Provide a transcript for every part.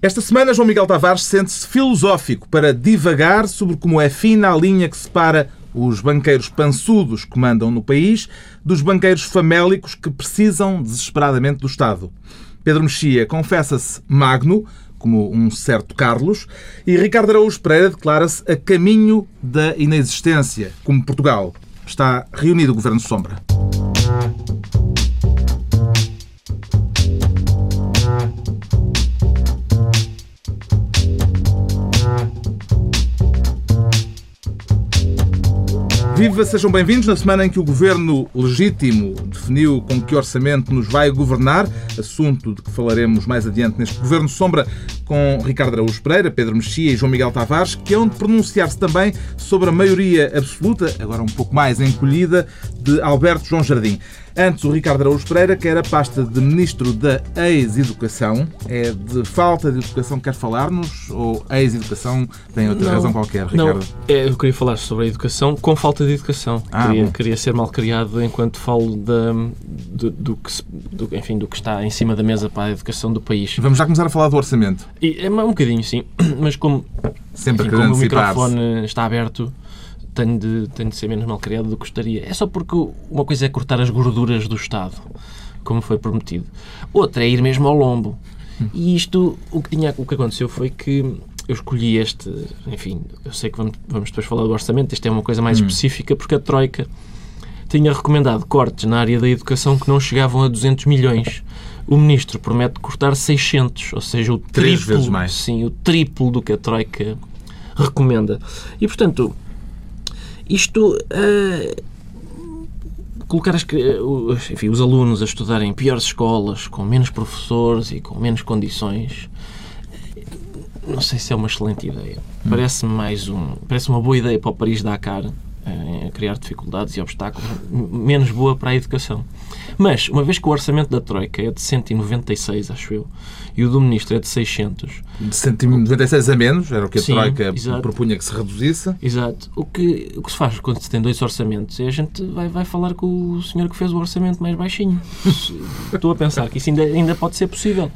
Esta semana, João Miguel Tavares sente-se filosófico para divagar sobre como é fina a linha que separa os banqueiros pançudos que mandam no país dos banqueiros famélicos que precisam desesperadamente do Estado. Pedro Mexia confessa-se magno, como um certo Carlos, e Ricardo Araújo Pereira declara-se a caminho da inexistência, como Portugal. Está reunido o Governo Sombra. Viva, sejam bem-vindos na semana em que o governo legítimo definiu com que orçamento nos vai governar, assunto de que falaremos mais adiante neste Governo Sombra com Ricardo Araújo Pereira, Pedro Mexia e João Miguel Tavares, que hão de pronunciar-se também sobre a maioria absoluta, agora um pouco mais encolhida, de Alberto João Jardim. Antes, o Ricardo Araújo Pereira quer a pasta de Ministro da Ex-Educação. É de falta de educação que quer falar-nos ou ex-educação tem outra não, razão qualquer, Ricardo? Não, é, eu queria falar sobre a educação com falta de educação. Ah, queria, queria, ser mal criado enquanto falo da, do, do, que, do, enfim, do que está em cima da mesa para a educação do país. Vamos já começar a falar do orçamento. E, é um bocadinho, sim. Mas como, Sempre enfim, como o microfone está aberto tenho de, tenho de ser menos mal criado do que gostaria. É só porque uma coisa é cortar as gorduras do Estado, como foi prometido. Outra é ir mesmo ao lombo. E isto, o que, tinha, o que aconteceu foi que eu escolhi este, enfim, eu sei que vamos, vamos depois falar do orçamento, isto é uma coisa mais hum. específica, porque a Troika tinha recomendado cortes na área da educação que não chegavam a 200 milhões. O ministro promete cortar 600, ou seja, o Três triplo, vezes mais. Sim, o triplo do que a Troika recomenda. E, portanto, isto. Uh, colocar as, enfim, os alunos a estudarem em piores escolas, com menos professores e com menos condições, não sei se é uma excelente ideia. Hum. Parece-me mais um. Parece uma boa ideia para o Paris Dakar, a criar dificuldades e obstáculos, menos boa para a educação. Mas, uma vez que o orçamento da Troika é de 196, acho eu, e o do Ministro é de 600... De 196 a menos, era o que a Sim, Troika exato. propunha que se reduzisse. Exato. O que, o que se faz quando se tem dois orçamentos é a gente vai, vai falar com o senhor que fez o orçamento mais baixinho. Estou a pensar que isso ainda, ainda pode ser possível.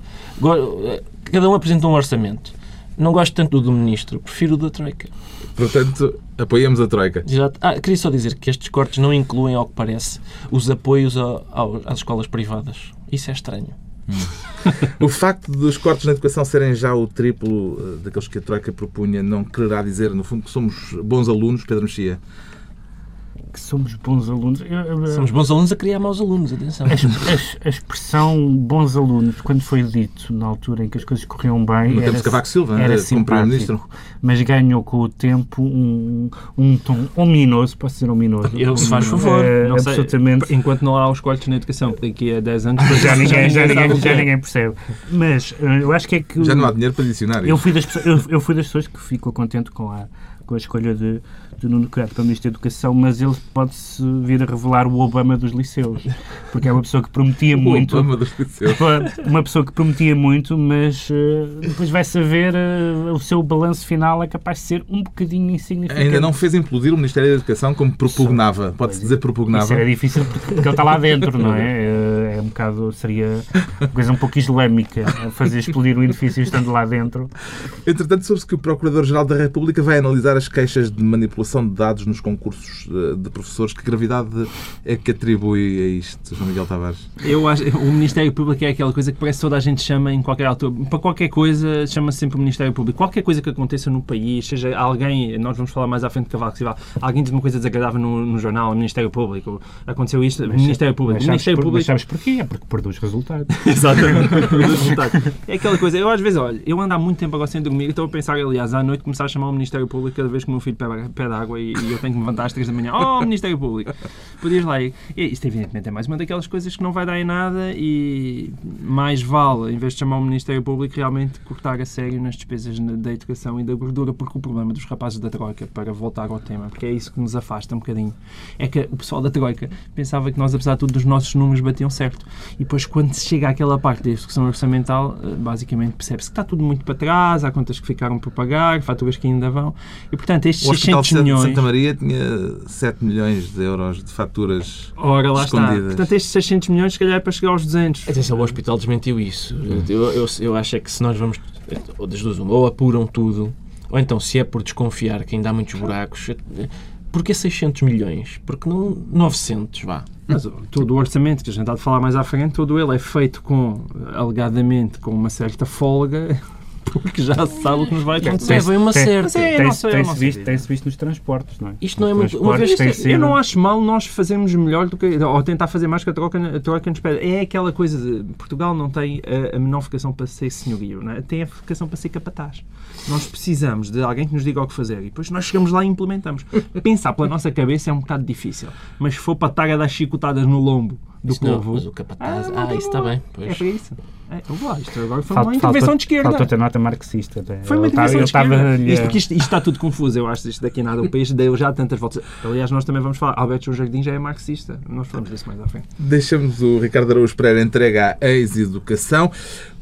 Cada um apresenta um orçamento. Não gosto tanto do Ministro, prefiro o da Troika. Portanto, apoiamos a Troika. Exato. Ah, queria só dizer que estes cortes não incluem, ao que parece, os apoios a, a, às escolas privadas. Isso é estranho. O facto dos cortes na educação serem já o triplo eh, daqueles que a Troika propunha não quererá dizer, no fundo, que somos bons alunos, Pedro Mexia? Que somos bons alunos. Somos bons alunos a criar maus alunos, atenção. A, a, a, expressão bons alunos, quando foi dito na altura em que as coisas corriam bem, era, Cavaco Silva, era simpático, mas ganhou com o tempo um, um tom ominoso, posso ser ominoso. Eu, se faz favor, é, não absolutamente. Sei, enquanto não há os cortes na educação, que daqui a 10 anos já ninguém, já, ninguém, já ninguém percebe. Mas eh, eu acho que é que... Já não há dinheiro para adicionar eu fui, das, eu, eu fui das pessoas que ficou contente com a com a escolha de, de Nuno Crato para Ministro da Educação, mas ele pode-se vir a revelar o Obama dos liceus, porque é uma pessoa que prometia muito. O Obama dos liceus. Uma pessoa que prometia muito, mas uh, depois vai saber uh, o seu balanço final é capaz de ser um bocadinho insignificante. Ainda não fez implodir o Ministério da Educação como propugnava. Pode-se dizer propugnava. Isso era difícil porque, porque ele está lá dentro, não é? Eh, é um bocado, seria uma coisa um pouco islâmica fazer explodir o edifício estando lá dentro. Entretanto, soube-se que o Procurador-Geral da República vai analisar as queixas de manipulação de dados nos concursos eh, de professores. Que gravidade é que atribui a isto, João Miguel Tavares? Eu acho o Ministério Público é aquela coisa que parece que toda a gente chama em qualquer altura. Para qualquer coisa, chama-se sempre o Ministério Público. Qualquer coisa que aconteça no país, seja alguém, nós vamos falar mais à frente de Cavalo Cival, alguém diz uma coisa desagradável no, no jornal, o Ministério Público, aconteceu isto, mas, Ministério Público. Mas Ministério por, Público. Mas sabes porquê? É porque produz resultados. Exatamente, produz resultados. É aquela coisa, eu às vezes, olha, eu ando há muito tempo agora sem dormir e estou a pensar, aliás, à noite começar a chamar o Ministério Público cada vez que o meu filho pede, pede água e, e, eu tenho que me levantar às 3 da manhã. Oh, Ministério Público! Podias lá ir. E isto, evidentemente, é mais uma daquelas coisas que não vai dar em nada e mais vale, em vez de chamar o Ministério Público, realmente cortar a sério nas despesas da educação e da gordura, porque o problema dos rapazes da Troika, para voltar ao tema, porque é isso que nos afasta um bocadinho, é que o pessoal da Troika pensava que nós, apesar de tudo, os nossos números batiam certo. E depois, quando se chega àquela parte da execução orçamental, eh, basicamente percebe-se que está tudo muito para trás, há contas que ficaram por pagar, faturas que ainda vão, E, portanto, estes O Hospital 600 de milhões... Santa Maria tinha 7 milhões de euros de faturas Ora, lá está. escondidas. Portanto, estes 600 milhões, se calhar, é para chegar aos 200. Atenção, o hospital desmentiu isso. Eu, eu, eu acho é que se nós vamos. Ou das duas, uma, ou apuram tudo, ou então, se é por desconfiar que ainda há muitos buracos, porquê 600 milhões? Porque não 900, vá. Mas todo o orçamento, que a gente há de falar mais à frente, todo ele é feito com, alegadamente, com uma certa folga, porque já se sabe o que nos vai acontecer. Levem uma tem- certa. Mas é, Tem- não eu Tem-se não visto, tem-se visto nos transportes, não é? Isto não é muito- uma vez que- sido- Eu não acho mal nós fazermos melhor do que. ou tentar fazer mais que a troca, a troca nos pede. É aquela coisa de. Portugal não tem a, a menor vocação para ser senhorio, não é? tem a vocação para ser capataz. Nós precisamos de alguém que nos diga o que fazer e depois nós chegamos lá e implementamos. Pensar pela nossa cabeça é um bocado difícil, mas se for para estar a dar chicotadas no lombo do Isso não, povo. mas o capataz. não Ah, tem isso está bem. Pois. É para isso. É, lá, isto agora foi Falta- uma intervenção faltou- de esquerda. Faltou ter nota marxista. até. Foi uma intervenção ele de esquerda. a- Isto, porque isto, isto está tudo confuso, eu acho. Isto daqui nada. O país deu já tantas voltas. Aliás, nós também vamos falar. Alberto João Jardim já é marxista. Nós falamos disso mais à frente. Deixamos o Ricardo Araújo Pereira entregue à ex-educação.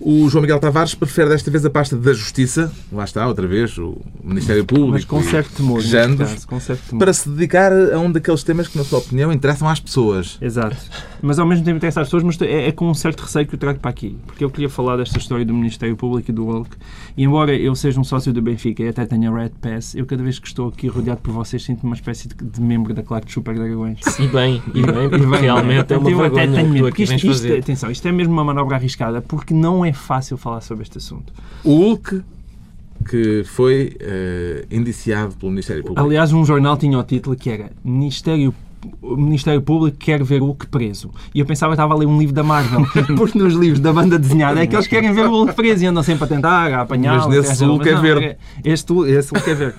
O João Miguel Tavares prefere desta vez a pasta da Justiça, lá está, outra vez, o Ministério Público, Mas com certo temor. Jandos, caso, com certo temor. para se dedicar a um daqueles temas que, na sua opinião, interessam às pessoas. Exato. Mas ao mesmo tempo interessa às pessoas, mas é, é com um certo receio que eu trago para aqui. Porque eu queria falar desta história do Ministério Público e do Hulk. E embora eu seja um sócio do Benfica e até tenha Red Pass, eu cada vez que estou aqui rodeado por vocês sinto-me uma espécie de, de membro da claque de Super Dragões. E bem, e bem, porque bem, realmente é uma eu até tenho que medo, aqui porque isto, isto- atenção, isto é mesmo uma manobra arriscada, porque não é fácil falar sobre este assunto. O Hulk, que foi eh, indiciado pelo Ministério Público. Aliás, um jornal tinha o título que era Ministério o Ministério Público quer ver o Hulk preso. E eu pensava que estava a ler um livro da Marvel, porque nos livros da banda desenhada é que eles querem ver o Hulk preso e andam sempre a tentar, a apanhá-lo. Mas nesse Hulk é verde. Este, este Hulk é verde.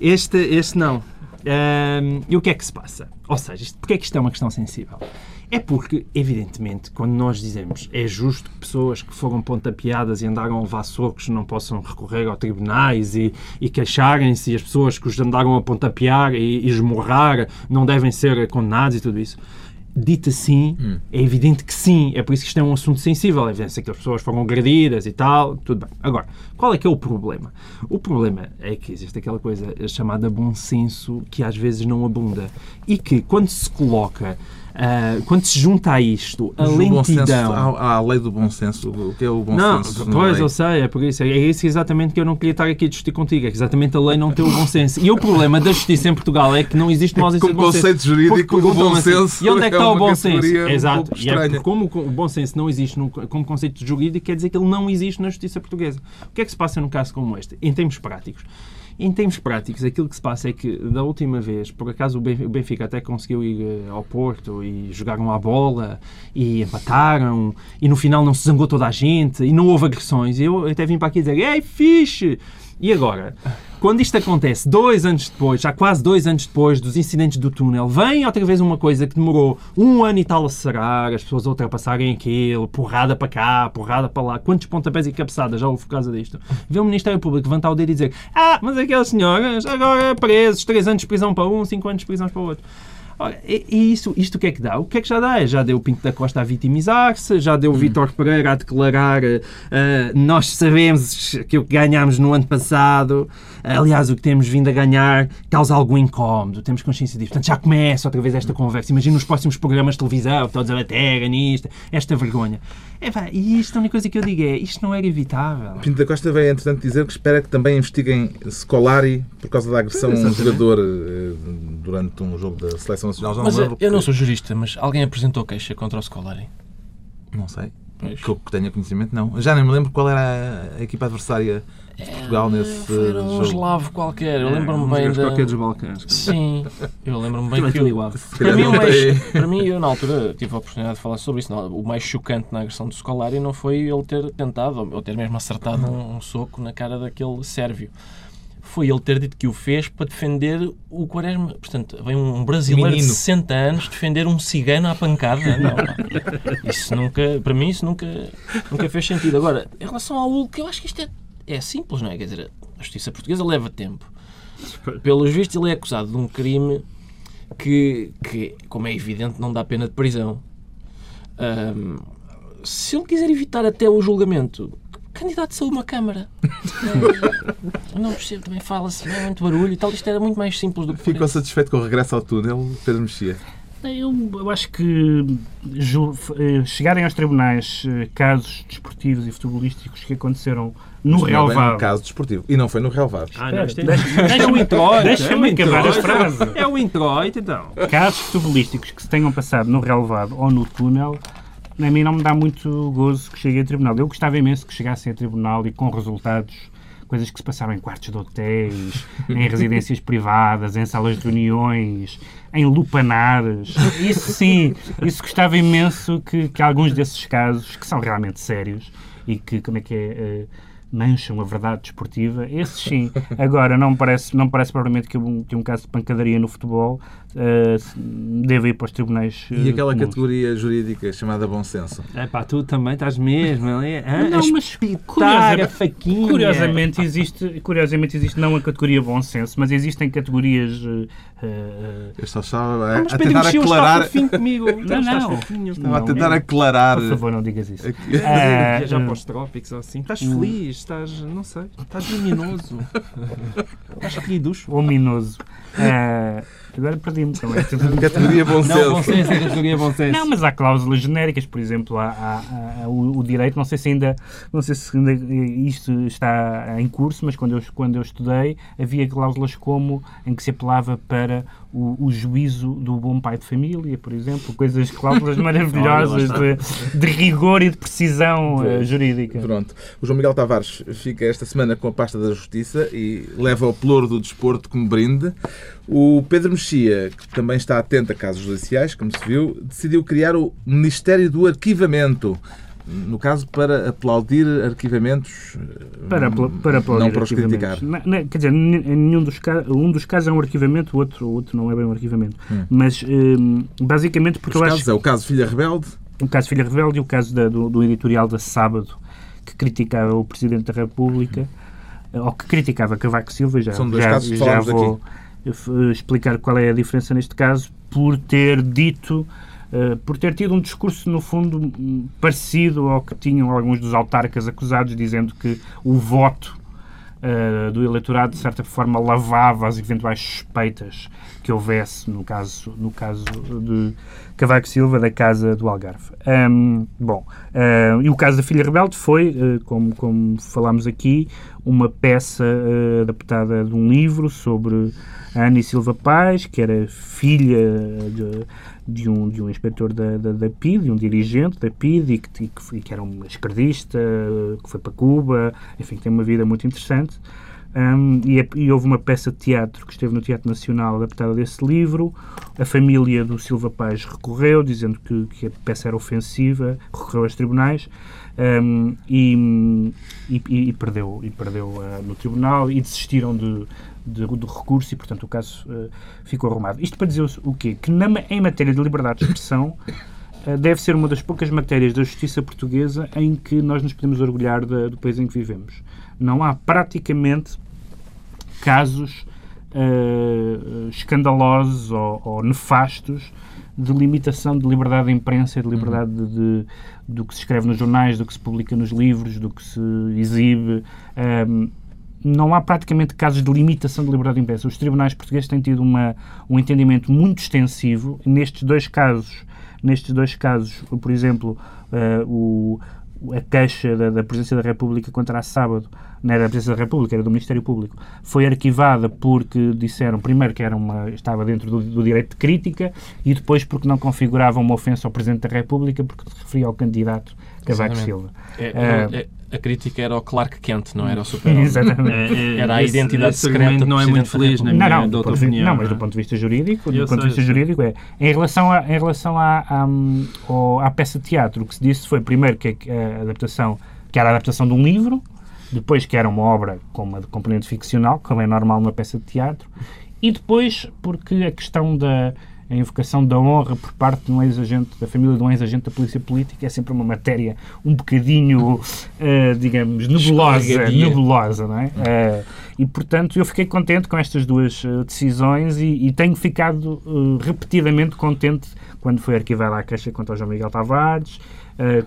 Este, este não. Ahm, e o que é que se passa? Ou seja, isto, porque é que isto é uma questão sensível? É porque, evidentemente, quando nós dizemos é justo que pessoas que foram pontapeadas e andaram a levar socos não possam recorrer aos tribunais e, e queixarem-se e as pessoas que os andaram a pontapear e, e esmurrar não devem ser condenados e tudo isso. Dito assim, é evidente que sim. É por isso que isto é um assunto sensível. É evidente que as pessoas foram agredidas e tal. Tudo bem. Agora, qual é que é o problema? O problema é que existe aquela coisa chamada bom senso que às vezes não abunda. E que quando se coloca, ah, quando se junta a isto, a Mas senso, lentidão... há, há a lei do bom senso. O que é o bom Não, senso? pois eu sei, é por isso. É isso exatamente que eu não queria estar aqui a discutir contigo. É que exatamente a lei não tem o bom senso. E o problema da justiça em Portugal é que não existe uma ausência Como de bom senso. conceito jurídico, o bom assim, senso E onde é que é está o bom senso? um Exato. E é como o bom senso não existe num- como conceito jurídico, quer dizer que ele não existe na justiça portuguesa. O que é que se passa num caso como este? Em termos práticos. Em termos práticos, aquilo que se passa é que, da última vez, por acaso o Ben- o Benfica até conseguiu ir eh, ao Porto e jogaram à bola e empataram e no final não se zangou toda a gente e não houve agressões. Eu até vim para aqui dizer, ei, fixe! E agora? Quando isto acontece dois anos depois, já quase dois anos depois dos incidentes do túnel, vem outra vez uma coisa que demorou um ano e tal a sarar, as pessoas a ultrapassarem aquilo, porrada para cá, porrada para lá. Quantos pontapés e cabeçadas já houve por causa disto? Vê o Ministério Público levantar o dedo e dizer ah, mas aquelas senhoras agora presos, três anos de prisão para um, cinco anos de prisão para o outro. Ora, e e isso, isto o que é que dá? O que é que já dá? Já deu o Pinto da Costa a vitimizar-se, já deu o Vítor Pereira a declarar eh, nós sabemos que o que ganhámos no ano passado, aliás, o que temos vindo a ganhar causa algum incómodo, temos consciência disso. Portanto, já começa outra vez esta conversa. Imagina os próximos programas de televisão, todos a bater nisto, esta vergonha. É, pá, e isto, a única coisa que eu digo é, isto não era evitável. Pinto da Costa veio, entretanto, dizer que espera que também investiguem Scolari por causa da agressão a um jogador eh, durante um jogo da Seleção Nacional. Mas não eh, lembro. eu não sou jurista, mas alguém apresentou queixa contra o Scolari? Não sei. Pois. Que eu tenha conhecimento, não. Já nem me lembro qual era a equipa adversária Portugal nesse Era um jogo. eslavo qualquer. Eu É, lembro-me bem da... qualquer dos Balcãs. Sim, eu lembro-me bem é que... Se Para mim, mais, para mim, eu na altura tive a oportunidade de falar sobre isso. não, o mais chocante na agressão do Scolari não foi ele ter tentado, ou ter mesmo acertado um, um soco na cara daquele sérvio. Foi ele ter dito que o fez para defender o Quaresma. Portanto, vem um brasileiro de Menino. 60 anos defender um cigano à pancada. Não, não. Isso nunca, para mim, isso nunca, nunca fez sentido. Agora, em relação ao Hulk, eu acho que isto é, é simples, não é? Quer dizer, a justiça portuguesa leva tempo. Pelos vistos, ele é acusado de um crime que, que, como é evidente, não dá pena de prisão. Ahm, se ele quiser evitar até o julgamento, que candidato a uma Câmara. Não percebo, também fala-se, não é muito barulho e tal. Isto era muito mais simples do que Ficou parece. satisfeito com o regresso ao túnel, Pedro Mexia? Eu, eu acho que ju- eh, chegarem aos tribunais eh, casos desportivos e futebolísticos que aconteceram no Mas não é um caso desportivo. E não foi no relevado. Ah, não, isto é, Deixa- o introito. deixa-me é o acabar a introito. frase. É o introito, então. casos futebolísticos que se tenham passado no relevado ou no túnel, a mim não me dá muito gozo que cheguem a tribunal. Eu gostava imenso que chegassem a tribunal e com resultados, coisas que se passaram em quartos de hotéis, em residências privadas, em salas de reuniões, em lupanares. Isso sim, isso gostava imenso que, que alguns desses casos, que são realmente sérios e que, como é que é, eh, mancham a verdade desportiva, esses sim. Agora, não me parece, não me parece propriamente que um, que um caso de pancadaria no futebol eh, deva ir para os tribunais E eh, aquela comuns. categoria jurídica chamada bom senso? É pá, tu também estás mesmo ali. hã? Não, a mas curiosa- a faquinha. Curiosamente existe, curiosamente existe não a categoria bom senso, mas existem categorias eh, Eu só estava Ah, a, a Pedro tentar aclarar. comigo. Não, não. Estava a Não, tentar aclarar. por favor, não digas isso. aqui- Eh, Viajar eh, para os trópicos ou assim. Estás feliz, estás, não sei, estás luminoso. estás queriducho. ominoso. Eh, agora perdi-me também. Categoria bom Não, bom senso. senso, categoria bom senso. Não, mas há cláusulas genéricas, por exemplo, há, há- há o, o direito, não sei se ainda, não sei se ainda isto está em curso, mas quando eu, quando eu estudei havia cláusulas como em que se apelava para o, o juízo do bom pai de família, por exemplo, coisas, cláusulas maravilhosas de, de rigor e de precisão eh, jurídica. Pronto. O João Miguel Tavares fica esta semana com a pasta da Justiça e leva o pelouro do desporto como brinde. O Pedro Mexia, que também está atento a casos judiciais, como se viu, decidiu criar o Ministério do Arquivamento. No caso, para aplaudir arquivamentos. Para, apla- para aplaudir Não para os criticar. Na- na- quer dizer, nenhum dos um dos casos é um arquivamento, o outro, o outro não é bem um arquivamento. Mas, hum, basicamente, porque Os eu casos acho é o caso Filha Rebelde, o caso Filha Rebelde e o caso da- do, do editorial da Sábado, que criticava o Presidente da República, eh, ou que criticava Cavaco Silva, já, São dois já, casos já vou eh, explicar qual é a diferença neste caso, por ter dito, eh, por ter tido um discurso, no fundo, hum, parecido ao que tinham alguns dos autarcas acusados, dizendo que o voto eh, do eleitorado, de certa forma, lavava as eventuais suspeitas que houvesse no caso, no caso de Cavaco Silva, da Casa do Algarve. Ahm, bom, ah, e o caso da Filha Rebelde foi, eh, como, como falámos aqui, uma peça eh, adaptada de um livro sobre a Ana Silva Paz, que era filha de, de um, de um inspetor da, da, da PID, de um dirigente da PID, e que, que, que era uma esquerdista, que foi para Cuba, enfim, tem uma vida muito interessante. Um, e, é- e houve uma peça de teatro que esteve no Teatro Nacional adaptada desse livro. A família do Silva Paz recorreu, dizendo que, que a peça era ofensiva, recorreu aos tribunais um, e, e- e perdeu, e perdeu ah, no tribunal e desistiram de, de, do recurso e, portanto, o caso ah, ficou arrumado. Isto para dizer o quê? Que na em matéria de liberdade de expressão ah, deve ser uma das poucas matérias da justiça portuguesa em que nós nos podemos orgulhar da- do país em que vivemos. Não há praticamente casos escandalosos ou, ou nefastos de limitação de liberdade de imprensa e de liberdade de, de- do que se escreve nos jornais, do que se publica nos livros, do que se exibe. Ahm, não há praticamente casos de limitação de liberdade de imprensa. Os tribunais portugueses têm tido uma, um entendimento muito extensivo. Nestes dois casos, nestes dois casos, por exemplo, eh, o, a queixa da, da Presidência da República contra a sábado, não era da Presidência da República, era do Ministério Público, foi arquivada porque disseram, primeiro, que era uma, estava dentro do, do direito de crítica e depois porque não configurava uma ofensa ao Presidente da República porque referia ao candidato Cavaco. Silva. É- Eh, é- a crítica era ao Clark Kent, não era ao super-homem. Exatamente. Era a esse- identidade esse secreta não é muito feliz, na minha Não, não, de opinião. não, mas do ponto de vista jurídico, do ponto de sei, vista jurídico é em relação, a, em relação à, à, ao- à peça de teatro, o que se disse foi primeiro que a, a adaptação, que era a adaptação de um livro, depois que era uma obra com uma componente ficcional, como é normal numa peça de teatro, e depois porque a questão da a invocação da honra por parte de um ex-agente, da família de um ex-agente da polícia política é sempre uma matéria um bocadinho, eh, digamos, nebulosa, nebulosa, não é? Eh, e, portanto, eu fiquei contente com estas duas eh, decisões e, e tenho ficado repetidamente contente quando foi arquivada a queixa contra o João Miguel Tavares, uh,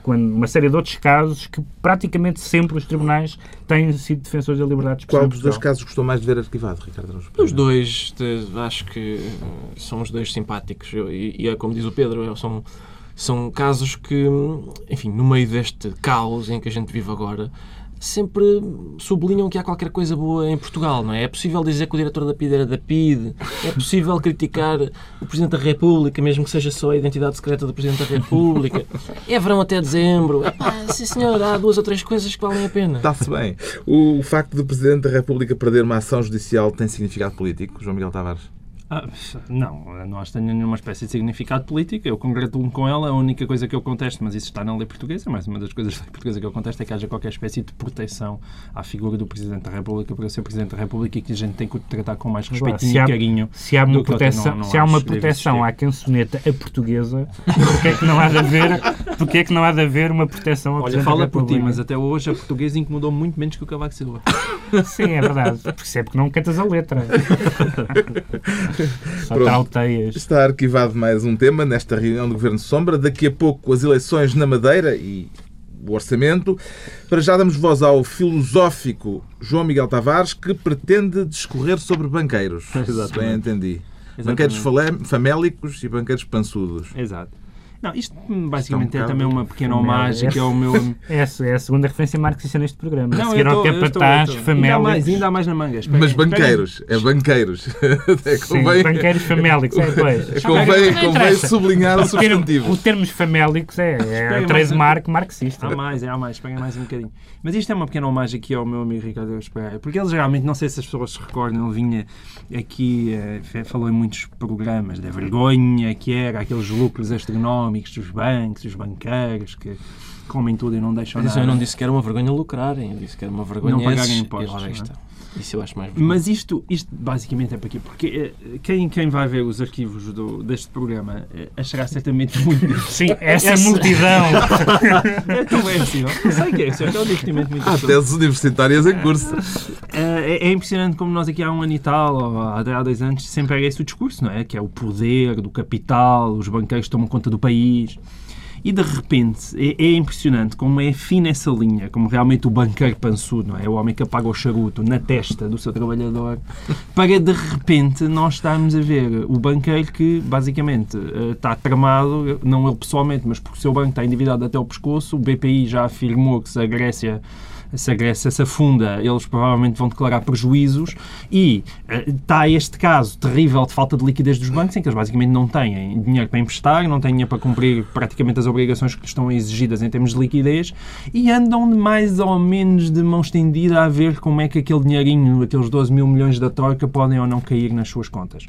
quando uma série de outros casos que praticamente sempre os tribunais têm sido defensores da liberdade de expressão. Qual dos dois casos gostou mais de ver arquivado, Ricardo Os dois, de, acho que são os dois simpáticos. E, e é como diz o Pedro, são, são casos que, enfim, no meio deste caos em que a gente vive agora, sempre sublinham que há qualquer coisa boa em Portugal, não é? É possível dizer que o diretor da PID era da PID, é possível criticar o Presidente da República, mesmo que seja só a identidade secreta do Presidente da República. É verão até dezembro. Epá, sim senhor, há duas ou três coisas que valem a pena. Está-se bem. O facto do Presidente da República perder uma ação judicial tem significado político, João Miguel Tavares? Ah, não, não acho que tenha nenhuma espécie de significado político. Eu congratulo-me com ela. A única coisa que eu contesto, mas isso está na lei portuguesa, mas uma das coisas da lei portuguesa que eu contesto é que haja qualquer espécie de proteção à figura do Presidente da República para ser Presidente da República e que a gente tem que o tratar com mais respeito e carinho. Se há uma proteção, não, não se há uma proteção à cançoneta a portuguesa, porque é que não há de haver, porque é que não há de haver uma proteção ao Olha, fala por ti, mas até hoje a portuguesa incomodou muito menos que o Cavaco Silva. Sim, é verdade. Porque é porque não cantas a letra. Alteias. Está arquivado mais um tema nesta reunião do Governo Sombra. Daqui a pouco as eleições na Madeira e o orçamento. Para já damos voz ao filosófico João Miguel Tavares, que pretende discorrer sobre banqueiros. Exatamente. Se bem entendi. Exatamente. Banqueiros famélicos e banqueiros pançudos. Exato. Não, isto basicamente Isto é um é também uma pequena homagem que é o meu. É a, é a segunda referência marxista neste programa. Não, Seguiram eu tô- ao capataz, eu estou. Ainda há mais, famélicos. ainda há mais na manga. Espera Mas banqueiros, é banqueiros. É Sim, convém, banqueiros famélicos, é, pois. convém, convém sublinhar o substantivo. o termos famélicos é, é a trademark marxista. Há mais, é, há mais, espera mais um bocadinho. Mas isto é uma pequena homagem aqui ao meu amigo Ricardo Pereira, porque ele geralmente, não sei se as pessoas se recordam, ele vinha aqui, eh, falou em muitos programas da vergonha que era aqueles lucros astronómicos dos bancos, dos banqueiros, que comem tudo e não deixam Atenção, nada. eu não disse que era uma vergonha lucrarem, eu disse que era uma vergonha Não pagarem impostos, É? Isso eu acho mais vergonha. Mas isto, isto basicamente é para quê? Porque eh, quem, quem vai ver os arquivos do- deste programa eh, achará certamente muito Sim, essa Esse- multidão. É tão é possível. Não sei o que é, isso é um divertimento muito Há teses universitárias em curso. É, é impressionante como nós aqui há um ano e tal, ou até há dois anos, sempre era esse o discurso, não é? Que é o poder do capital, os banqueiros tomam conta do país. E de repente é, é impressionante como é fina essa linha, como realmente o banqueiro pançudo, não é? O homem que apaga o charuto na testa do seu trabalhador, para de repente nós estarmos a ver o banqueiro que basicamente eh, está tramado, não ele pessoalmente, mas porque o seu banco está endividado até o pescoço, o BPI já afirmou que se a Grécia se a Grécia se afunda, eles provavelmente vão declarar prejuízos e eh, está este caso terrível de falta de liquidez dos bancos, em que eles basicamente não têm dinheiro para emprestar, não têm dinheiro para cumprir praticamente as obrigações que lhes estão exigidas em termos de liquidez e andam mais ou menos de mão estendida a ver como é que aquele dinheirinho, aqueles 12 mil milhões da Troika, podem ou não cair nas suas contas.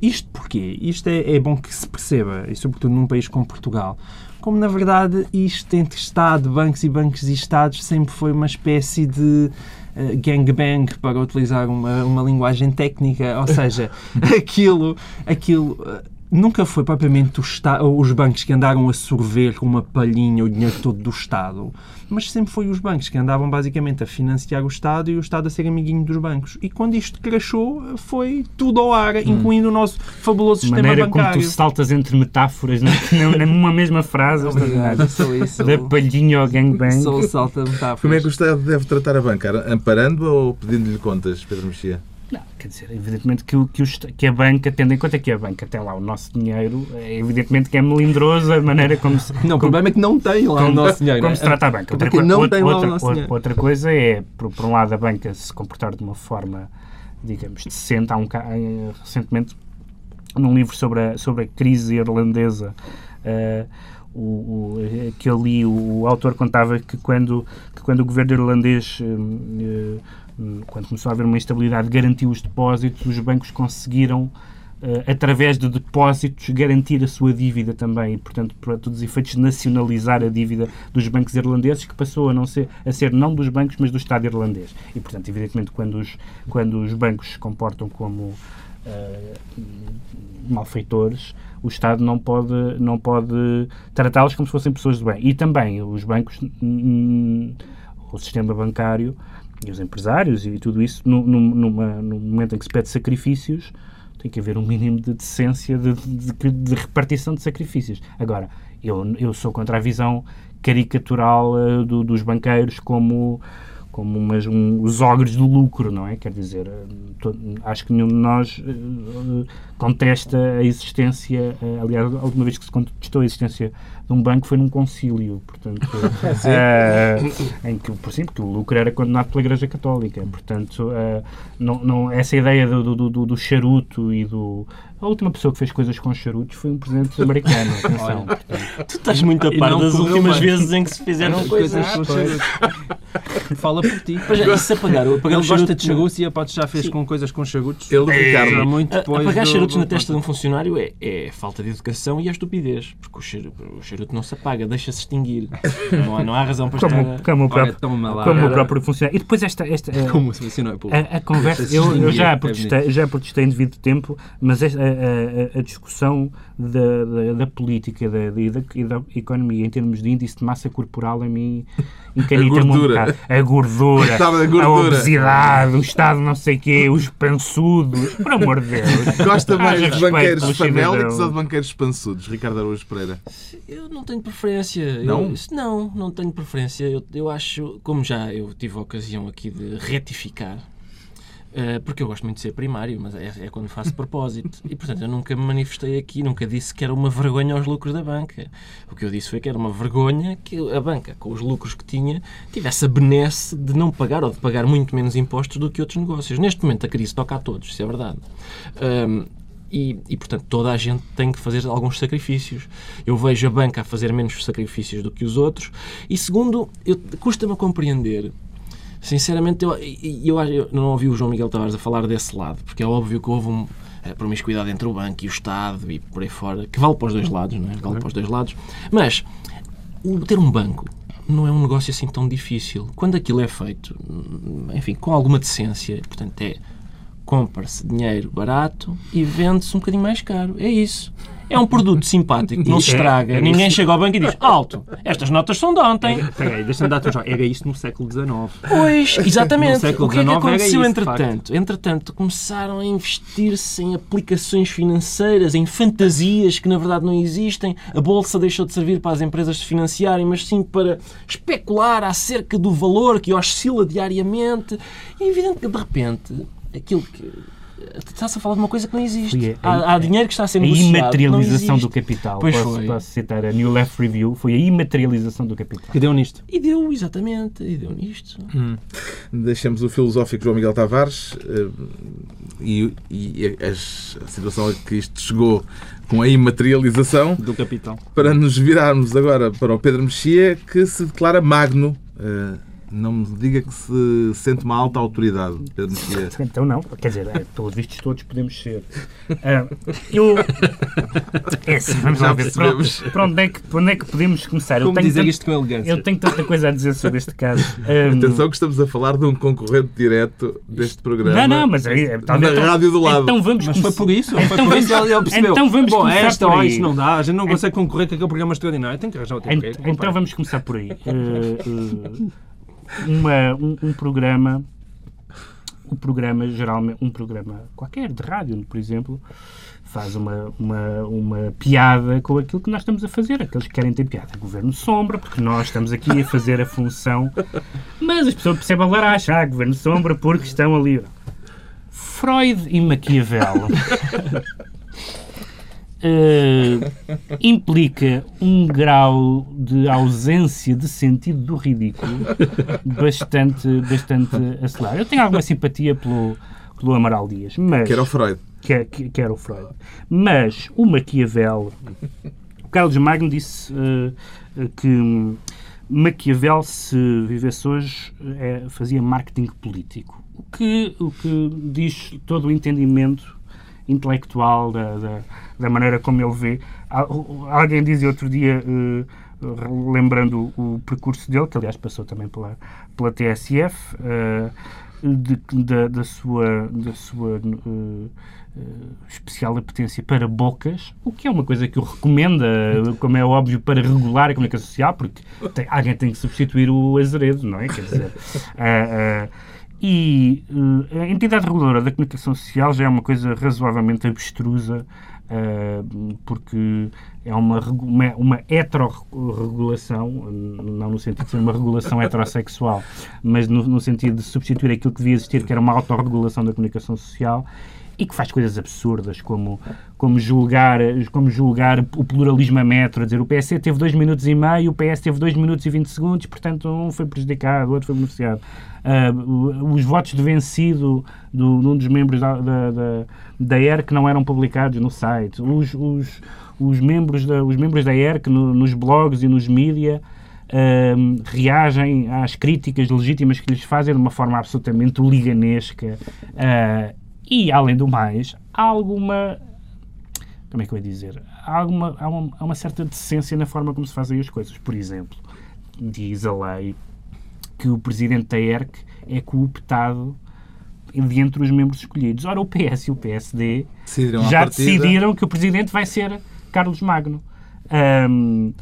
Isto porquê? Isto é, é bom que se perceba, e sobretudo num país como Portugal, como na verdade isto entre Estado, bancos e bancos e Estados sempre foi uma espécie de eh, gangbang, para utilizar uma, uma linguagem técnica, ou seja, aquilo, aquilo eh, nunca foi propriamente os bancos que andaram a sorver com uma palhinha o dinheiro todo do Estado, mas sempre foi os bancos que andavam basicamente a financiar o Estado e o Estado a ser amiguinho dos bancos. E quando isto crashou, foi tudo ao ar, incluindo o nosso fabuloso De sistema maneira como bancário. tu saltas entre metáforas na- na- numa mesma frase. Obrigado, sou isso. Da palhinha ao gangbang. Sou o salta metáforas. Como é que o Estado deve tratar a banca? Amparando-a ou pedindo-lhe contas, Pedro Mexia? Não, quer dizer, evidentemente que, o- que, o est- que a banca, tendo em conta que a banca tem lá o nosso dinheiro, é evidentemente que é melindrosa a maneira como se, Não, o problema é que não tem lá o como, nosso dinheiro. como né? se trata a banca. Porque coi- não outra, tem lá o outra, nosso outra- dinheiro. outra coisa é, por, por um lado, a banca se comportar de uma forma, digamos, decente. Há um, recentemente, num livro sobre a, sobre a crise irlandesa, eh, o, o, que eu li, o, o autor contava que quando, que quando o governo irlandês, eh, quando começou a haver uma instabilidade, garantiu os depósitos, os bancos conseguiram, eh, através de depósitos, garantir a sua dívida também. E, portanto, para todos os efeitos, nacionalizar a dívida dos bancos irlandeses, que passou a, não ser, a ser não dos bancos, mas do Estado irlandês. E, portanto, evidentemente, quando os, quando os bancos se comportam como eh, malfeitores, o Estado não pode, não pode tratá-los como se fossem pessoas de bem. E também os bancos, o sistema bancário e os empresários e tudo isso, no, numa, momento em que se pede sacrifícios, tem que haver um mínimo de decência de, de- de repartição de sacrifícios. Agora, Eu, eu sou contra a visão caricatural uh, do, dos banqueiros como como umas, um, os ogres do lucro, não é? Quer dizer, eh, to, acho que nenhum de nós uh, contesta a existência, uh, aliás, a última vez que se contestou a existência de um banco foi num concílio, portanto, uh, em que, por exemplo, que o lucro era condenado pela Igreja Católica, portanto, não, não, essa ideia do, do, do, do charuto e do a última pessoa que fez coisas com charutos foi um presidente americano. Atenção. tu estás muito a par das últimas bem. vezes em que se fizeram coisas, com charutos. Fala por ti. Pois é, isso apagar, apagar Ele gosta de charutos e a Pato já fez Sim. com coisas com charutos. Ele, Ricardo, é, muito depois apagar do, charutos do, na testa de um funcionário é, é falta de educação e é estupidez. Porque o charuto, charuto não se apaga, deixa-se extinguir. Não há, não há razão para como, estar... Como, o próprio, como o próprio funcionário. E depois esta... esta como funcionário a, a conversa... Eu, eu já, protestei, já protestei em devido tempo, mas esta, a, a, a discussão da, da, da política da, da, e da economia em termos de índice de massa corporal a mim encanita muito. A gordura, a obesidade, o estado não sei quê, os pançudos. Por amor de Deus. Gosta mais de banqueiros famélicos ou de banqueiros pançudos, Ricardo Araújo Pereira? Eu não tenho preferência. Não? Eu, não, não tenho preferência. Eu, eu acho, como já eu tive a ocasião aqui de retificar, Uh, porque eu gosto muito de ser primário, mas é, é, quando faço propósito. E, portanto, eu nunca me manifestei aqui, nunca disse que era uma vergonha aos lucros da banca. O que eu disse foi que era uma vergonha que a banca, com os lucros que tinha, tivesse a benesse de não pagar ou de pagar muito menos impostos do que outros negócios. Neste momento, a crise toca a todos, isso é verdade. Um, e, e, portanto, toda a gente tem que fazer alguns sacrifícios. Eu vejo a banca a fazer menos sacrifícios do que os outros. E, segundo, custa-me a compreender Sinceramente, eu, eu, eu, não ouvi o João Miguel Tavares a falar desse lado, porque é óbvio que houve um, a promiscuidade entre o banco e o Estado e por aí fora, que vale para os dois lados, não é? Vale para os dois lados. Mas ter um banco não é um negócio assim tão difícil. Quando aquilo é feito, enfim, com alguma decência, portanto, é compra-se dinheiro barato e vende-se um bocadinho mais caro. É isso. É um produto simpático, não se é, estraga. É, Ninguém chega ao banco e diz: Alto, estas notas são de ontem. Peraí, deixa-me dar já. Era isto no século XIX. Pois, exatamente. o que é que aconteceu entretanto? Entretanto, começaram a investir-se em aplicações financeiras, em fantasias que na verdade não existem. A bolsa deixou de servir para as empresas se financiarem, mas sim para especular acerca do valor que oscila diariamente. E é evidente que de repente aquilo que Está-se a falar de uma coisa que não existe. A, há, há, dinheiro que está a ser negociado. A imaterialização do capital. Pois posso, foi. posso citar a New Left Review. Foi a imaterialização do capital. Que deu nisto. E deu, exatamente. E deu nisto. Hum. Deixamos o filosófico João Miguel Tavares uh, e, e a, a situação a que isto chegou com a imaterialização do capital. Para nos virarmos agora para o Pedro Mexia, que se declara magno. Uh, não me diga que se sente uma alta autoridade. Então não, quer dizer, é, pelos vistos todos podemos ser. Uh, eu. É assim, vamos Já lá ver. Para, para, onde é que, para onde é que podemos começar? Como dizer tanto, isto com elegância? Eu tenho tanta coisa a dizer sobre este caso. Um, Atenção que estamos a falar de um concorrente direto deste programa. Não, não, mas aí, é, na então, rádio do lado. Então vamos mas foi por isso? Então, foi por isso ele, percebeu. Então vamos Bom, começar esta hora isto não dá, a gente não consegue concorrer com aquele programa extraordinário. Tem que arranjar outro Então, então vamos começar por aí. Uh, uh, uma, um, um programa o programa geralmente um programa qualquer de rádio por exemplo faz uma, uma, uma piada com aquilo que nós estamos a fazer aqueles que querem ter piada. Governo sombra porque nós estamos aqui a fazer a função. Mas as pessoas percebem a laracha ah, governo sombra porque estão ali. Freud e Maquiavel uh, implica um grau de ausência de sentido do ridículo bastante, bastante acelerado. Eu tenho alguma simpatia pelo, pelo Amaral Dias, mas... Que era o Freud. Que, que, que era o Freud. Mas o Maquiavel... O Carlos Magno disse uh, que Maquiavel, se vivesse hoje, é, fazia marketing político. O que, o que diz todo o entendimento intelectual, da, da, da, maneira como ele vê. Alguém dizia outro dia, uh, lembrando o percurso dele, que aliás passou também pela, pela TSF, uh, de, da, da, sua, da sua uh, especial apetência para bocas, o que é uma coisa que eu recomendo, como é óbvio, para regular a comunicação social, porque tem, alguém tem que substituir o azeredo, não é? Quer dizer, E uh, a entidade reguladora da comunicação social já é uma coisa razoavelmente abstrusa, uh, porque é uma, uma, uma heterorregulação, não no sentido de ser uma regulação heterossexual, mas no, no sentido de substituir aquilo que devia existir, que era uma autorregulação da comunicação social, e que faz coisas absurdas, como, como, julgar, como julgar o pluralismo a metro, a dizer o PS teve 2 minutos e meio, o PS teve 2 minutos e 20 segundos, portanto um foi prejudicado, o outro foi beneficiado. Uh, os votos de vencido do, de um dos membros da, da, da, da ERC não eram publicados no site. Os, os, os, membros, da, os membros da ERC no, nos blogs e nos mídia uh, reagem às críticas legítimas que lhes fazem de uma forma absolutamente liganesca. Uh, e, além do mais, há alguma. Como é que eu ia dizer? Há, alguma, há, uma, há uma certa decência na forma como se fazem as coisas. Por exemplo, diz a lei que o presidente da ERC é cooptado de entre os membros escolhidos. Ora, o PS e o PSD decidiram já decidiram que o presidente vai ser Carlos Magno. Um,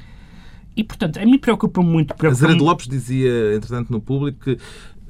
e, portanto, a mim preocupa muito... Preocupa Azeredo Lopes dizia, entretanto, no público que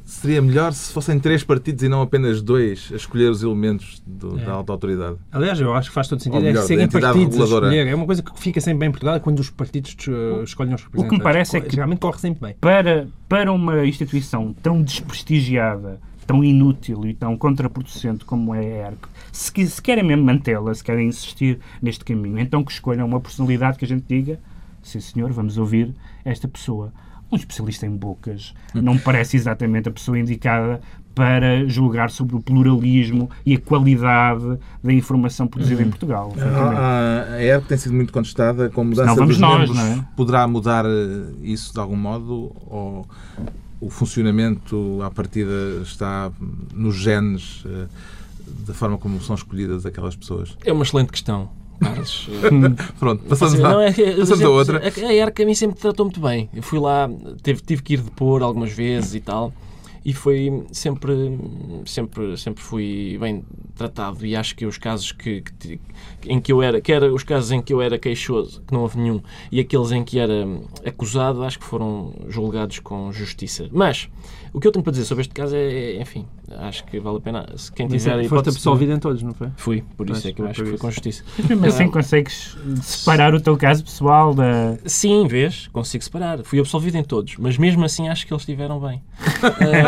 seria melhor se fossem três partidos e não apenas dois a escolher os elementos do, é. da alta autoridade. Aliás, eu acho que faz todo sentido. Melhor, é serem partidos reguladora. a escolher. É uma coisa que fica sempre bem em Portugal é quando os partidos uh, escolhem os representantes. O que me parece é que geralmente corre sempre bem. Para, para uma instituição tão desprestigiada, tão inútil e tão contraproducente como é a ERC, se, se querem mesmo mantê-la, se querem insistir neste caminho, então que escolham uma personalidade que a gente diga, sim senhor, vamos ouvir esta pessoa um especialista em bocas não me parece exatamente a pessoa indicada para julgar sobre o pluralismo e a qualidade da informação produzida em uhum. Portugal. A, a ERP tem sido muito contestada com mudança vamos dos nós, membros. É? Poderá mudar eh, isso de algum modo? Ou o funcionamento, à partida, está nos genes eh, da forma como são escolhidas aquelas pessoas? É uma excelente questão. Carlos. Pronto, passamos, não, é, passamos a outra. A ERC a mim sempre tratou muito bem. Eu fui lá, tive, tive que ir depor algumas vezes e tal e foi sempre sempre sempre fui bem tratado. E acho que os casos que, que, em que eu era que era os casos em que eu era queixoso que não houve nenhum e aqueles em que era acusado acho que foram julgados com justiça. Mas o que eu tenho para dizer sobre este caso é, é enfim acho que vale a pena. Se quem tiver Mas, foste absolvido em todos não foi? Fui por isso é que eu acho que foi com justiça. Mas assim uh, consegues separar o teu caso pessoal da sim vês consigo separar. Fui absolvido em todos mas mesmo assim acho que eles estiveram bem. uh,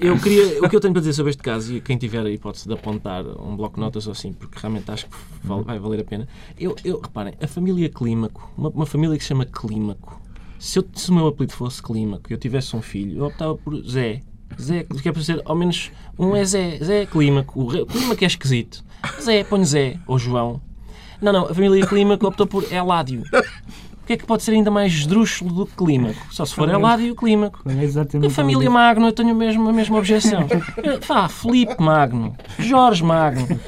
eu queria, o que eu tenho para dizer sobre este caso, e quem tiver a hipótese de apontar um bloco de notas ou assim, porque realmente acho que vai valer a pena. Eu, eu reparem, a família Clímaco, uma, uma família que se chama Clímaco, se, eu, se o meu apelido fosse Clímaco e eu tivesse um filho, eu optava por Zé. Zé, que é para ser ao menos um é Zé, Zé é Clímaco. O Clímaco é esquisito. Zé, põe Zé, ou João. Não, não, a família Clímaco optou por Eládio. O que é que pode ser ainda mais esdrúxulo do que clímaco? Só se for Eládio o clímaco. É a família Magno, eu tenho mesmo, a mesma objeção. Vá, Filipe Magno, Jorge Magno.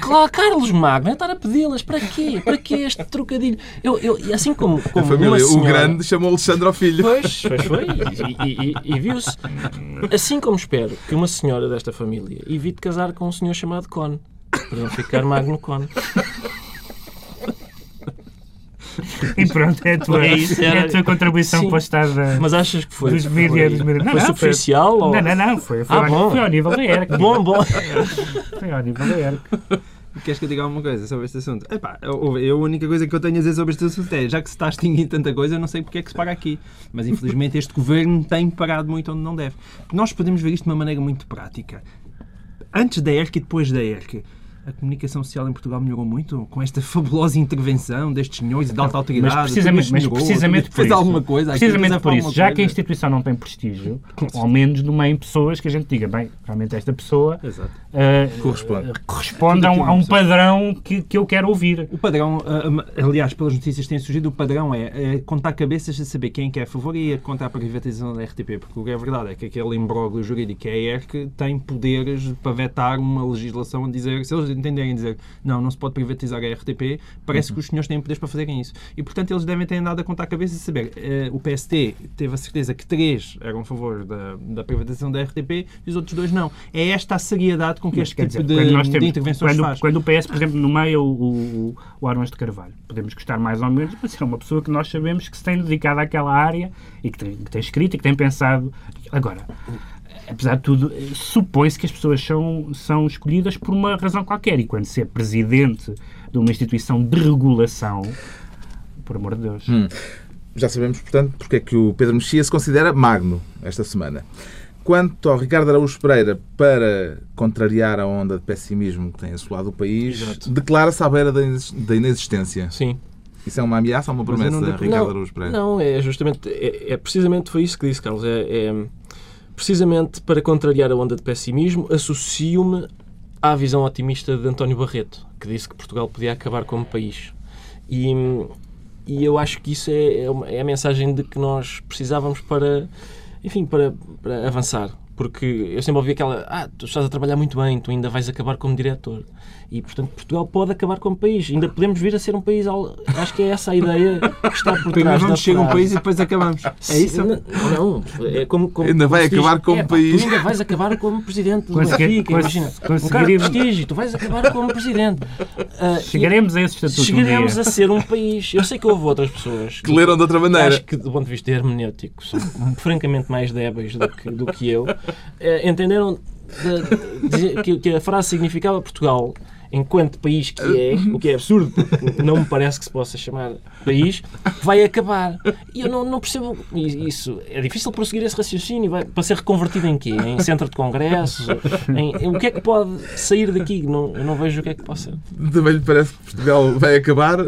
Claro, Carlos Magno, estar a pedi-las, para quê? Para quê este trocadilho? Eu, eu, assim como, como a família, senhora... o grande chamou Alexandre ao filho. Pois, pois foi, e, e, e viu-se. Assim como espero que uma senhora desta família evite casar com um senhor chamado Cone, para não ficar Magno Cone. E pronto, é a tua, é isso, era... é a tua contribuição Sim. para o estado Mas achas que foi? Dos mídias. Foi, não, foi superficial? Foi, ou... Não, não, não. Foi, foi, ah, ao, bom. foi ao nível da ERC. Bom, bom. Foi ao nível da ERC. Queres que eu diga alguma coisa sobre este assunto? Epá, eu, a única coisa que eu tenho a dizer sobre este assunto é, já que se está a extinguir tanta coisa, eu não sei porque é que se paga aqui. Mas infelizmente este governo tem parado muito onde não deve. Nós podemos ver isto de uma maneira muito prática. Antes da ERC e depois da ERC a comunicação social em Portugal melhorou muito com esta fabulosa intervenção destes senhores de alta autoridade. Mas precisamente, mas precisamente por isso, alguma coisa, precisamente por isso, já coisa. que a instituição não tem prestígio, ao menos em pessoas que a gente diga, bem, realmente esta pessoa uh, corresponde, corresponde a um, a um padrão que, que eu quero ouvir. O padrão, uh, aliás, pelas notícias que têm surgido, o padrão é, é contar cabeças a saber quem é a favor e a contar a privatização da RTP, porque o que é verdade é que aquele imbróglio jurídico que é a ERC tem poderes para vetar uma legislação a dizer, se eles entenderem dizer não, não se pode privatizar a RTP, parece uhum. que os senhores têm poderes para fazerem isso. E, portanto, eles devem ter andado a contar a cabeça e saber. Uh, o PST teve a certeza que três eram a favor da, da privatização da RTP e os outros dois não. É esta a seriedade com que Mas, este tipo dizer, de, temos, de intervenções quando, faz. Quando o PS, por exemplo, nomeia o, o, o Arões de Carvalho, podemos gostar mais ou menos, mas é uma pessoa que nós sabemos que se tem dedicado àquela área e que tem, que tem escrito e que tem pensado. Agora, apesar de tudo, eh, supõe-se que as pessoas são, são escolhidas por uma razão qualquer. E quando se é presidente de uma instituição de regulação, por amor de Deus. Hum. Já sabemos, portanto, porque é que o Pedro Mexia se considera magno esta semana. Quanto ao Ricardo Araújo Pereira, para contrariar a onda de pessimismo que tem assolado o país, declara-se à beira da inex- da inexistência. Sim. Isso é uma ameaça ou uma promessa, não Ricardo não, Araújo Pereira? Não, é justamente, é, é precisamente foi isso que disse, Carlos. É, é precisamente para contrariar a onda de pessimismo, associo-me à visão otimista de António Barreto, que disse que Portugal podia acabar como país. E, e eu acho que isso é, é, uma- é a mensagem de que nós precisávamos para, enfim, para, para avançar. Porque eu sempre ouvi aquela, ah, tu estás a trabalhar muito bem, tu ainda vais acabar como diretor. E, portanto, Portugal pode acabar como país. Ainda podemos vir a ser um país... Acho que é essa a ideia que está por Primeiro trás da vamos chegar a um país e depois acabamos. É isso? Não, não. É como, como, Ainda vai como acabar como "É, pá, país." Tu ainda vais acabar como presidente do Benfica, imagina. Um cara de prestígio, tu vais acabar como presidente. Ah, Chegaremos a esse estatuto um Chegaremos dia. a ser um país. Eu sei que houve outras pessoas Que leram de outra maneira. acho que, do ponto de vista hermenêutico, são francamente mais débeis do que, do que eu. Eh, entenderam de- de- que, que a frase significava Portugal enquanto país que é, o que é absurdo, porque não me parece que se possa chamar país, vai acabar. E eu não, não percebo isso. É difícil prosseguir esse raciocínio. Vai, para ser reconvertido em quê? Em centro de congressos? Em, em- o que é que pode sair daqui? Não, eu não vejo o que é que possa. Também lhe parece que Portugal vai acabar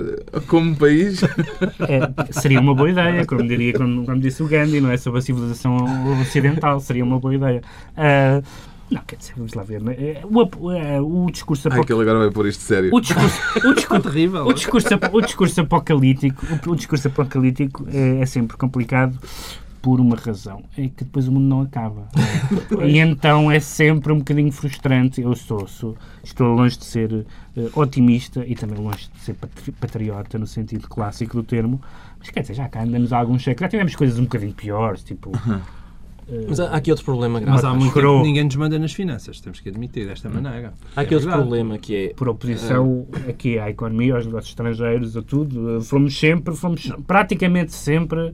como país? É, seria uma boa ideia, como, diria, como, como disse o Gandhi, não é? Sobre a civilização ocidental, seria uma boa ideia. Ah, não, quer dizer, vamos lá ver. é? O, eh, o discurso Ai, que ele agora vai pôr isto sério. O discurso, o discurso, terrível. o discurso, o discurso apocalíptico, o, discurso apocalíptico é, é sempre complicado por uma razão, é que depois o mundo não acaba. é? e então é sempre um bocadinho frustrante. Eu sou, sou estou longe de ser eh, otimista e também longe de ser patri- patriota no sentido clássico do termo, mas quer dizer, já cá andamos há alguns séculos, já tivemos coisas um bocadinho piores, tipo Mas há aqui outro problema grave. Mas há muito Coroa. tempo que ninguém nos manda nas finanças, temos que admitir desta maneira. Há aqui É outro verdade. problema que é por oposição aqui à economia, aos negócios estrangeiros, a tudo, eh, fomos sempre, fomos praticamente sempre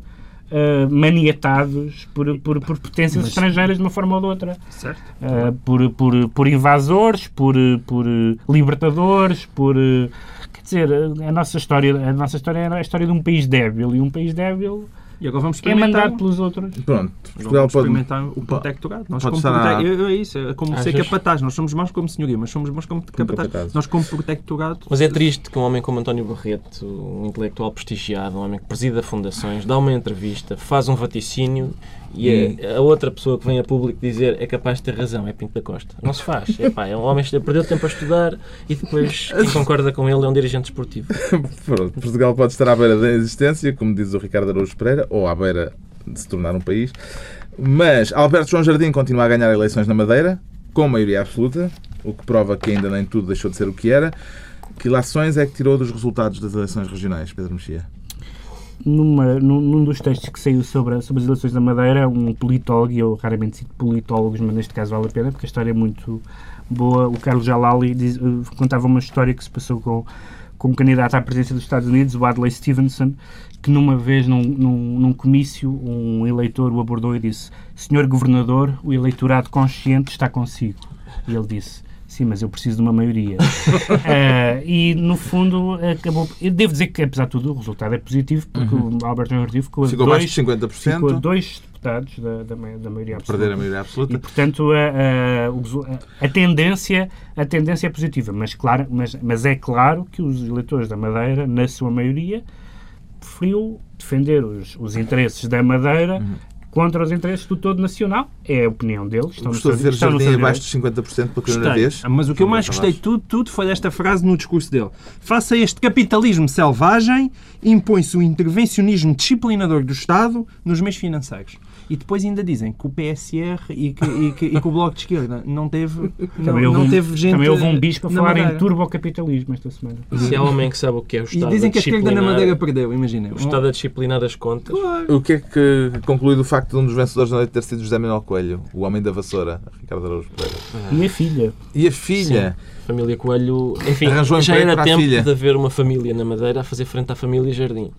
eh, maniatados por, por, por potências Mas- estrangeiras de uma forma ou de outra. Certo? Eh, por, por, por invasores, por, por eh, libertadores, por... eh, Quer dizer, eh, a nossa história, a nossa história é a história de um país débil e um país débil E agora vamos é experimentar. pelos outros. Pronto, Portugal Vamos pode. experimentar o protectorado. Nós, pode como estar a- é, é isso, é como ser Achas? capataz. Nós somos maus como senhoria, mas somos bons como capataz. capataz. Nós, como protectorado, Mas é triste que um homem como António Barreto, um intelectual prestigiado, um homem que presida fundações, dá uma entrevista, faz um vaticínio e a, a outra pessoa que vem a público dizer é capaz de ter razão, é Pinto da Costa. Não se faz. É, pá, é um homem que perdeu tempo a estudar e depois quem concorda com ele é um dirigente esportivo. Pronto, Portugal pode estar à beira da existência, como diz o Ricardo Araújo Pereira, ou à beira de se tornar um país. Mas Alberto João Jardim continua a ganhar eleições na Madeira, com maioria absoluta, o que prova que ainda nem tudo deixou de ser o que era. Que lações é que tirou dos resultados das eleições regionais, Pedro Mexia? numa, num, num dos textos que saiu sobre, sobre as eleições da Madeira, um politólogo, e eu raramente cito politólogos, mas neste caso vale a pena, porque a história é muito boa. O Carlos Jalali diz- eh, contava uma história que se passou com, com um candidato à presidência dos Estados Unidos, o Adlai Stevenson, que numa vez, num, num, num comício, um eleitor o abordou e disse: Senhor Governador, o eleitorado consciente está consigo. E ele disse: Sim, mas eu preciso de uma maioria. Eh, e, no fundo, acabou. Eu devo dizer que, apesar de tudo, o resultado é positivo, porque o Alberto Jardim ficou, Ficou dois, mais de 50%, ficou a dois deputados da, da, da maioria absoluta. perder a maioria E, absoluta. portanto, a, a- a tendência, a tendência é positiva, mas, claro, mas, mas é claro que os eleitores da Madeira, na sua maioria, preferiu defender os, os interesses da Madeira contra os interesses do todo nacional. É a opinião deles. Estão no Gostou de ver estão Jardim abaixo de 50% pela primeira vez? Mas o que eu mais gostei de tudo, tudo foi esta frase no discurso dele. Face a este capitalismo selvagem, impõe-se o intervencionismo disciplinador do Estado nos meios financeiros. E depois ainda dizem que o PSR e que, e que- e que o Bloco de Esquerda não teve, não, não um, teve gente também houve um bispo a falar em Madeira. turbocapitalismo esta semana. Se há homem que sabe o que é o E Estado dizem a que a esquerda na disciplinar, Madeira perdeu, imaginem. o Estado a disciplinar as contas. O que é que conclui do facto de um dos vencedores da noite ter sido José Manuel Coelho, o homem da vassoura, Ricardo Araújo Pereira? E a filha. E a filha? Família Coelho, enfim, Arranjou já era tempo filha. de haver uma família na Madeira a fazer frente à família Jardim.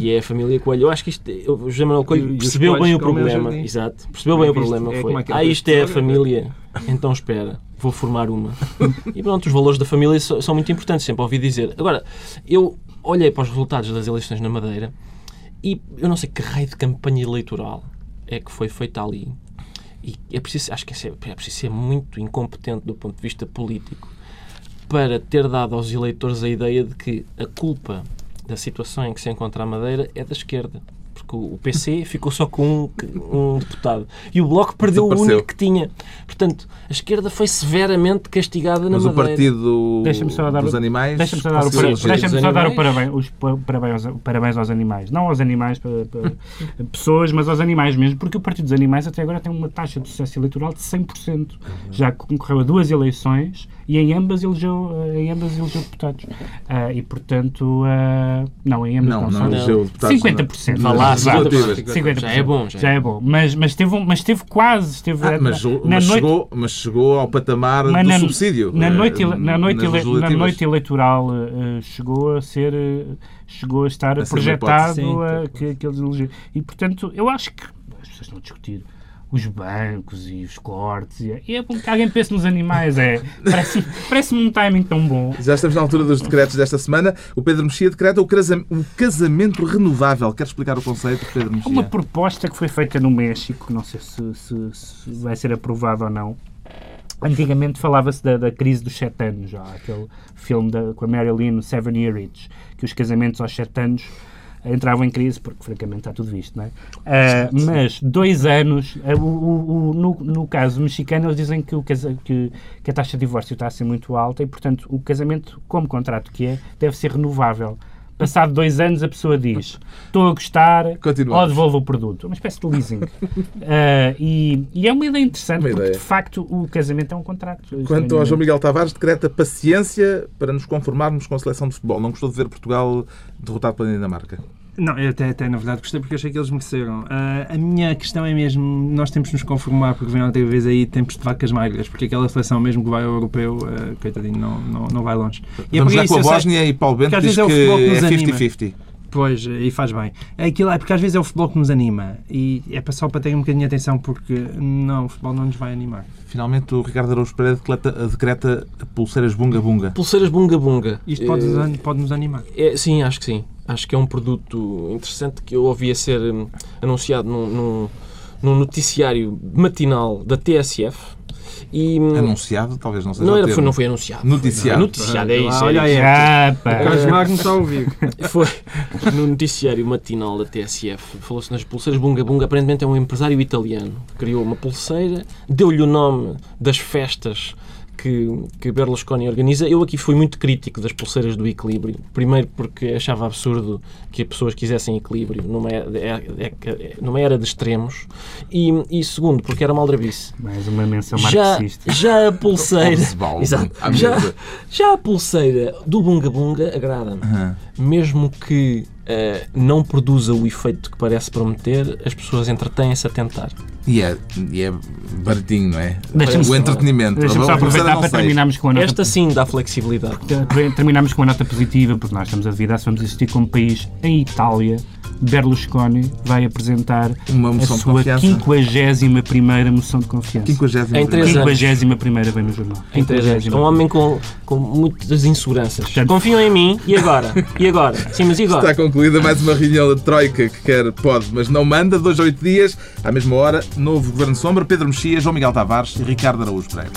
E é a família Coelho. Eu acho que isto, o José Manuel E- Coelho e percebeu Coelhos bem o problema. Exato. Percebeu bem É o problema. é Foi. como aquele Ah, isto é a família. Então espera, vou formar uma. E pronto, os valores da família são muito importantes, sempre ouvi dizer. Agora, eu olhei para os resultados das eleições na Madeira e eu não sei que raio de campanha eleitoral é que foi feita ali. E é preciso, acho que é, é preciso ser muito incompetente do ponto de vista político para ter dado aos eleitores a ideia de que a culpa da situação em que se encontra a Madeira é da esquerda. Porque o o PC ficou só com um, um deputado. E o Bloco perdeu o único que tinha. Portanto, a esquerda foi severamente castigada na Mas o Madeira. partido Deixa-me só dar o- dos animais. Deixa-me só dar, o, para- Os só dar o parabéns, os pa- parabéns, aos, parabéns aos animais. Não aos animais, para, para pessoas, mas aos animais mesmo, porque o Partido dos Animais até agora tem uma taxa de sucesso eleitoral de 100%. Já concorreu a duas eleições e em ambas elegeu, eh, em ambas elegeu deputados. Ah, e, portanto, ah, não, em ambas Não, não, não são elegeu deputados. 50%. Vá lá, Nas legislativas. 50%. Já é bom, já é Já é bom. Mas, mas, teve, um- mas teve quase. Esteve Ah, na- mas, na mas noite, chegou, mas chegou ao patamar mas do na, subsídio. Na eh, noite, ele- na, noite ele- na noite eleitoral eh, chegou a ser. eh, chegou a estar A projetado hipótese, sim, a, que, que eles elegeram. E portanto, eu acho que as pessoas estão a discutir os bancos e os cortes. E, e é bom que alguém pense nos animais. É, Parece-me parece um timing tão bom. Já estamos na altura dos decretos desta semana. O Pedro Mexia decreta o, casa- o casamento renovável. Quer explicar o conceito, Pedro Mexia? uma proposta que foi feita no México, não sei se, se- se vai ser aprovada ou não. Antigamente falava-se da, da crise dos sete anos, já, aquele filme da, com a Marilyn, Seven Year Itch, que os casamentos aos sete anos entravam em crise, porque francamente está tudo visto, não é? Ah, mas dois anos, o, o- o- no, no caso mexicano, eles dizem que, o casa, que, que a taxa de divórcio está a ser muito alta e, portanto, o casamento, como contrato que é, deve ser renovável. Passado dois anos, a pessoa diz: Estou a gostar, ou devolvo o produto. Uma espécie de leasing. Ah, e, e é uma ideia interessante, Uma porque ideia. de facto o casamento é um contrato. Quanto ao João Miguel Tavares, decreta paciência para nos conformarmos com a seleção de futebol. Não gostou de ver Portugal derrotado pela Dinamarca. Não, eu até, até na verdade gostei porque achei que eles mereceram. Ah, a minha questão é mesmo, nós temos de nos conformar porque vem outra vez aí tempos de vacas magras, porque aquela seleção mesmo que vai ao europeu, ah, coitadinho, não, não, não vai longe. E é Vamos lá isso com a eu sei- Bósnia e Paulo Bento porque às diz vezes é o que futebol que é nos anima. 50-50. Pois, e faz bem. É Aquilo é porque às vezes é o futebol que nos anima e é só para ter um bocadinho de atenção porque não, o futebol não nos vai animar. Finalmente o Ricardo Araújo Pereira decreta, decreta pulseiras bunga-bunga. Pulseiras bunga bunga. Isto pode, Eh, pode nos animar. É, sim, acho que sim. Acho que é um produto interessante que eu ouvia ser hum, anunciado num, num, num noticiário matinal da TSF. E, hum, Anunciado, talvez não seja não, o era, foi, não foi anunciado. Noticiado. Noticiado, é isso. Olha é aí. pá. Carlos Magno está a ouvir. Foi no noticiário matinal da TSF. Falou-se nas pulseiras Bunga Bunga. Aparentemente é um empresário italiano. Criou uma pulseira, deu-lhe o nome das festas que, que Berlusconi organiza. Eu aqui fui muito crítico das pulseiras do equilíbrio. Primeiro porque achava absurdo que as pessoas quisessem equilíbrio numa, é- é- é- numa era de extremos. E, e segundo porque era maldrabice. Mais uma menção Já, marxista. já a pulseira. Exato. Já, já a pulseira do Bunga Bunga agrada-me. Aham. Mesmo que eh, não produza o efeito que parece prometer, as pessoas entretêm-se a tentar. E é, e é baratinho, não é? O entretenimento. Deixa-me só A aproveitar para terminarmos com a nota Esta sim dá flexibilidade. Terminamos com uma nota positiva, porque nós estamos a duvidar se vamos existir como país em Itália. Berlusconi vai apresentar Uma a moção de sua confiança. 51 moção de confiança. 50 Em três anos. 51 vem no jornal. Em três anos. É um homem com, com muitas inseguranças. Portanto- Confiam em mim e agora? E agora? Sim, mas e agora? Está concluída mais uma reunião da Troika que quer, pode, mas não manda. Dois a oito dias, à mesma hora, novo Governo Sombra, Pedro Mexia, João Miguel Tavares e Ricardo Araújo Pereira.